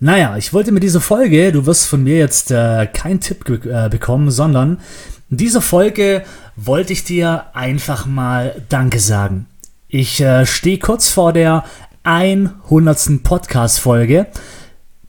Naja, ich wollte mit dieser Folge, du wirst von mir jetzt äh, keinen Tipp äh, bekommen, sondern in dieser Folge wollte ich dir einfach mal Danke sagen. Ich äh, stehe kurz vor der 100. Podcast-Folge,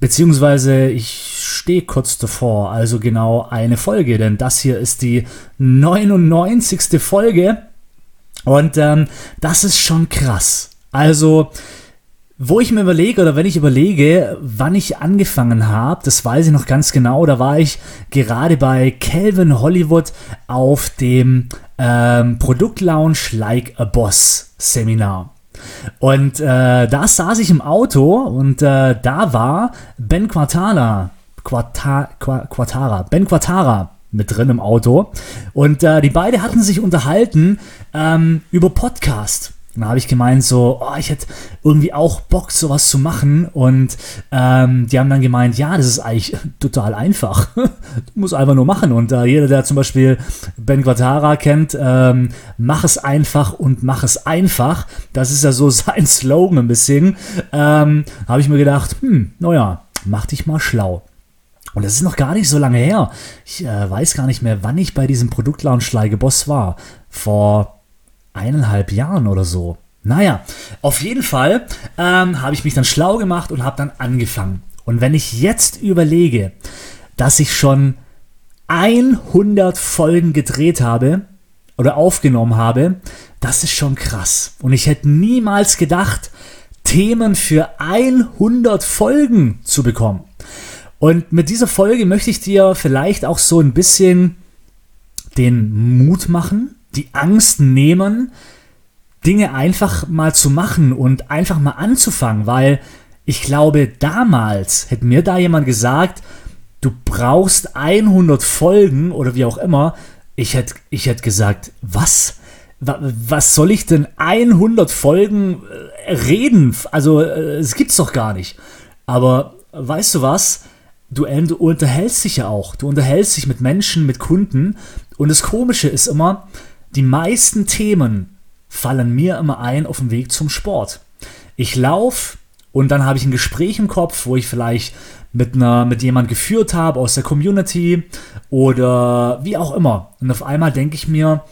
beziehungsweise ich stehe kurz davor, also genau eine Folge, denn das hier ist die 99. Folge und ähm, das ist schon krass. Also, wo ich mir überlege oder wenn ich überlege, wann ich angefangen habe, das weiß ich noch ganz genau. Da war ich gerade bei Calvin Hollywood auf dem ähm, Produktlaunch Like a Boss Seminar. Und äh, da saß ich im Auto und äh, da war Ben Quartara, Quarta, Quartara, Ben Quartara mit drin im Auto. Und äh, die beiden hatten sich unterhalten ähm, über Podcast. Und da habe ich gemeint, so, oh, ich hätte irgendwie auch Bock, sowas zu machen. Und ähm, die haben dann gemeint, ja, das ist eigentlich total einfach. du musst einfach nur machen. Und äh, jeder, der zum Beispiel Ben Quatara kennt, ähm, mach es einfach und mach es einfach. Das ist ja so sein Slogan ein bisschen. Ähm, habe ich mir gedacht, hm, naja, mach dich mal schlau. Und das ist noch gar nicht so lange her. Ich äh, weiß gar nicht mehr, wann ich bei diesem Produktlaunch Schleige Boss war. Vor eineinhalb Jahren oder so. Naja, auf jeden Fall ähm, habe ich mich dann schlau gemacht und habe dann angefangen. Und wenn ich jetzt überlege, dass ich schon 100 Folgen gedreht habe oder aufgenommen habe, das ist schon krass. Und ich hätte niemals gedacht, Themen für 100 Folgen zu bekommen. Und mit dieser Folge möchte ich dir vielleicht auch so ein bisschen den Mut machen, die Angst nehmen, Dinge einfach mal zu machen und einfach mal anzufangen, weil ich glaube, damals hätte mir da jemand gesagt, du brauchst 100 Folgen oder wie auch immer, ich hätte ich hätte gesagt, was? Was soll ich denn 100 Folgen äh, reden? Also, äh, es gibt's doch gar nicht. Aber weißt du was? Du, du unterhältst dich ja auch. Du unterhältst dich mit Menschen, mit Kunden. Und das Komische ist immer, die meisten Themen fallen mir immer ein auf dem Weg zum Sport. Ich laufe und dann habe ich ein Gespräch im Kopf, wo ich vielleicht mit einer mit jemand geführt habe aus der Community oder wie auch immer. Und auf einmal denke ich mir,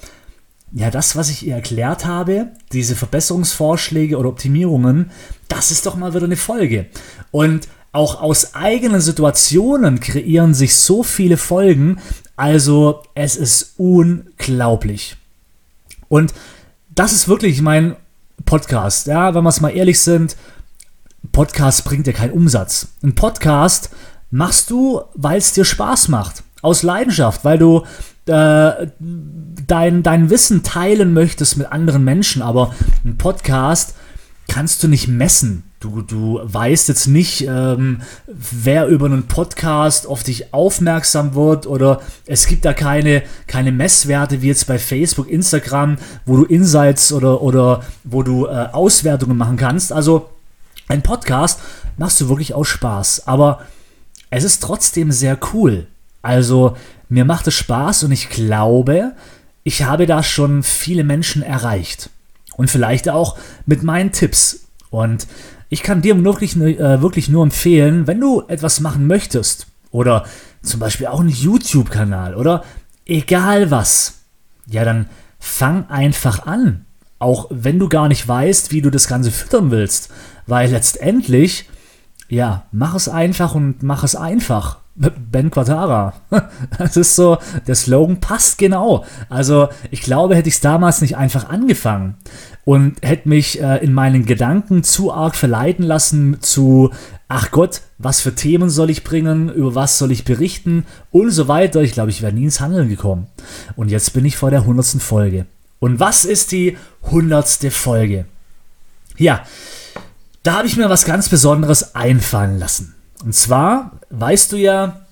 ja, das, was ich ihr erklärt habe, diese Verbesserungsvorschläge oder Optimierungen, das ist doch mal wieder eine Folge. Und auch aus eigenen Situationen kreieren sich so viele Folgen, also es ist unglaublich. Und das ist wirklich mein Podcast. Ja, wenn wir es mal ehrlich sind, Podcast bringt dir keinen Umsatz. Ein Podcast machst du, weil es dir Spaß macht. Aus Leidenschaft, weil du äh, dein, dein Wissen teilen möchtest mit anderen Menschen. Aber ein Podcast kannst du nicht messen. Du, du weißt jetzt nicht, ähm, wer über einen Podcast auf dich aufmerksam wird oder es gibt da keine, keine Messwerte wie jetzt bei Facebook, Instagram, wo du Insights oder, oder wo du äh, Auswertungen machen kannst. Also ein Podcast machst du wirklich aus Spaß, aber es ist trotzdem sehr cool. Also mir macht es Spaß und ich glaube, ich habe da schon viele Menschen erreicht. Und vielleicht auch mit meinen Tipps. Und ich kann dir wirklich, äh, wirklich nur empfehlen, wenn du etwas machen möchtest oder zum Beispiel auch einen YouTube-Kanal oder egal was, ja, dann fang einfach an. Auch wenn du gar nicht weißt, wie du das Ganze füttern willst. Weil letztendlich, ja, mach es einfach und mach es einfach. Ben Quatara. Das ist so, der Slogan passt genau. Also ich glaube, hätte ich es damals nicht einfach angefangen und hätte mich äh, in meinen Gedanken zu arg verleiten lassen zu, ach Gott, was für Themen soll ich bringen, über was soll ich berichten und so weiter. Ich glaube, ich wäre nie ins Handeln gekommen. Und jetzt bin ich vor der hundertsten Folge. Und was ist die hundertste Folge? Ja, da habe ich mir was ganz Besonderes einfallen lassen. Und zwar weißt du ja,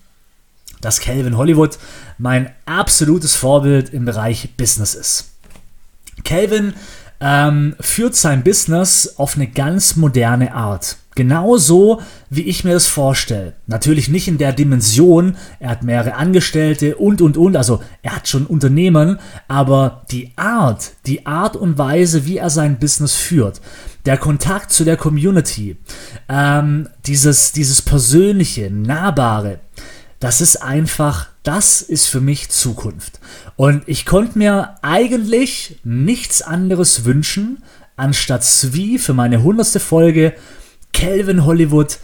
dass Calvin Hollywood mein absolutes Vorbild im Bereich Business ist. Calvin ähm, führt sein Business auf eine ganz moderne Art. Genauso, wie ich mir das vorstelle. Natürlich nicht in der Dimension, er hat mehrere Angestellte und, und, und, also er hat schon Unternehmen, aber die Art, die Art und Weise, wie er sein Business führt, der Kontakt zu der Community, ähm, dieses, dieses persönliche, nahbare, das ist einfach, das ist für mich Zukunft. Und ich konnte mir eigentlich nichts anderes wünschen, anstatt Svi für meine hundertste Folge Calvin Hollywood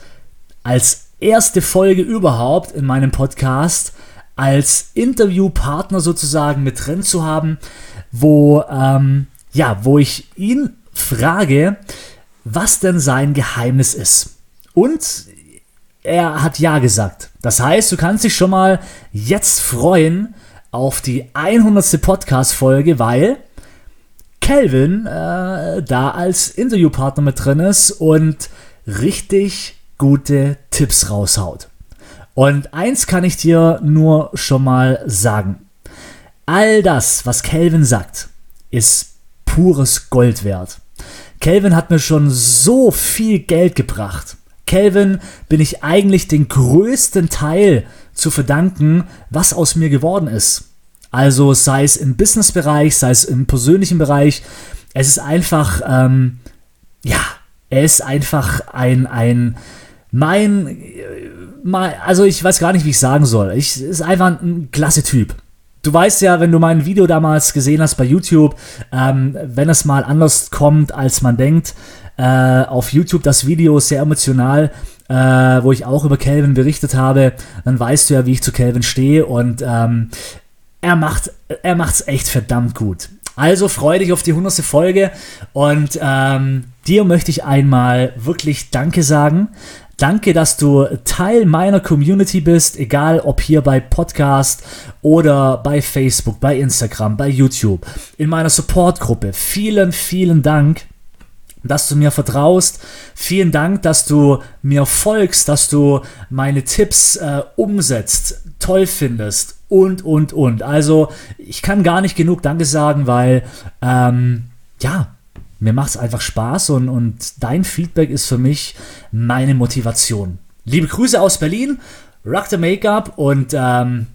als erste Folge überhaupt in meinem Podcast als Interviewpartner sozusagen mit drin zu haben, wo ähm, ja, wo ich ihn frage, was denn sein Geheimnis ist. Und er hat ja gesagt. Das heißt, du kannst dich schon mal jetzt freuen auf die 100. Podcast-Folge, weil Calvin äh, da als Interviewpartner mit drin ist und richtig gute Tipps raushaut. Und eins kann ich dir nur schon mal sagen. All das, was Calvin sagt, ist pures Gold wert. Calvin hat mir schon so viel Geld gebracht. Calvin bin ich eigentlich den größten Teil zu verdanken, was aus mir geworden ist. Also sei es im Businessbereich, sei es im persönlichen Bereich. Es ist einfach, ähm, ja, er ist einfach ein, ein, mein, mein, also ich weiß gar nicht, wie ich sagen soll. Ich ist einfach ein klasse Typ. Du weißt ja, wenn du mein Video damals gesehen hast bei YouTube, ähm, wenn es mal anders kommt, als man denkt, äh, auf YouTube das Video sehr emotional, äh, wo ich auch über Calvin berichtet habe, dann weißt du ja, wie ich zu Calvin stehe und ähm, er macht, er macht's echt verdammt gut. Also freue dich auf die 100. Folge und ähm, dir möchte ich einmal wirklich Danke sagen. Danke, dass du Teil meiner Community bist, egal ob hier bei Podcast oder bei Facebook, bei Instagram, bei YouTube, in meiner Supportgruppe. Vielen, vielen Dank dass du mir vertraust. Vielen Dank, dass du mir folgst, dass du meine Tipps äh, umsetzt, toll findest und, und, und. Also ich kann gar nicht genug Danke sagen, weil, ähm, ja, mir macht es einfach Spaß und, und dein Feedback ist für mich meine Motivation. Liebe Grüße aus Berlin, Rock the Make-up und ähm,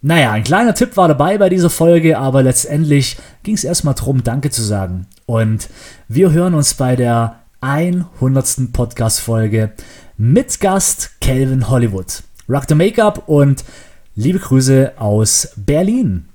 naja, ein kleiner Tipp war dabei bei dieser Folge, aber letztendlich ging es erstmal darum, Danke zu sagen. Und wir hören uns bei der 100. Podcast-Folge mit Gast Calvin Hollywood. Rock the Make-up und liebe Grüße aus Berlin.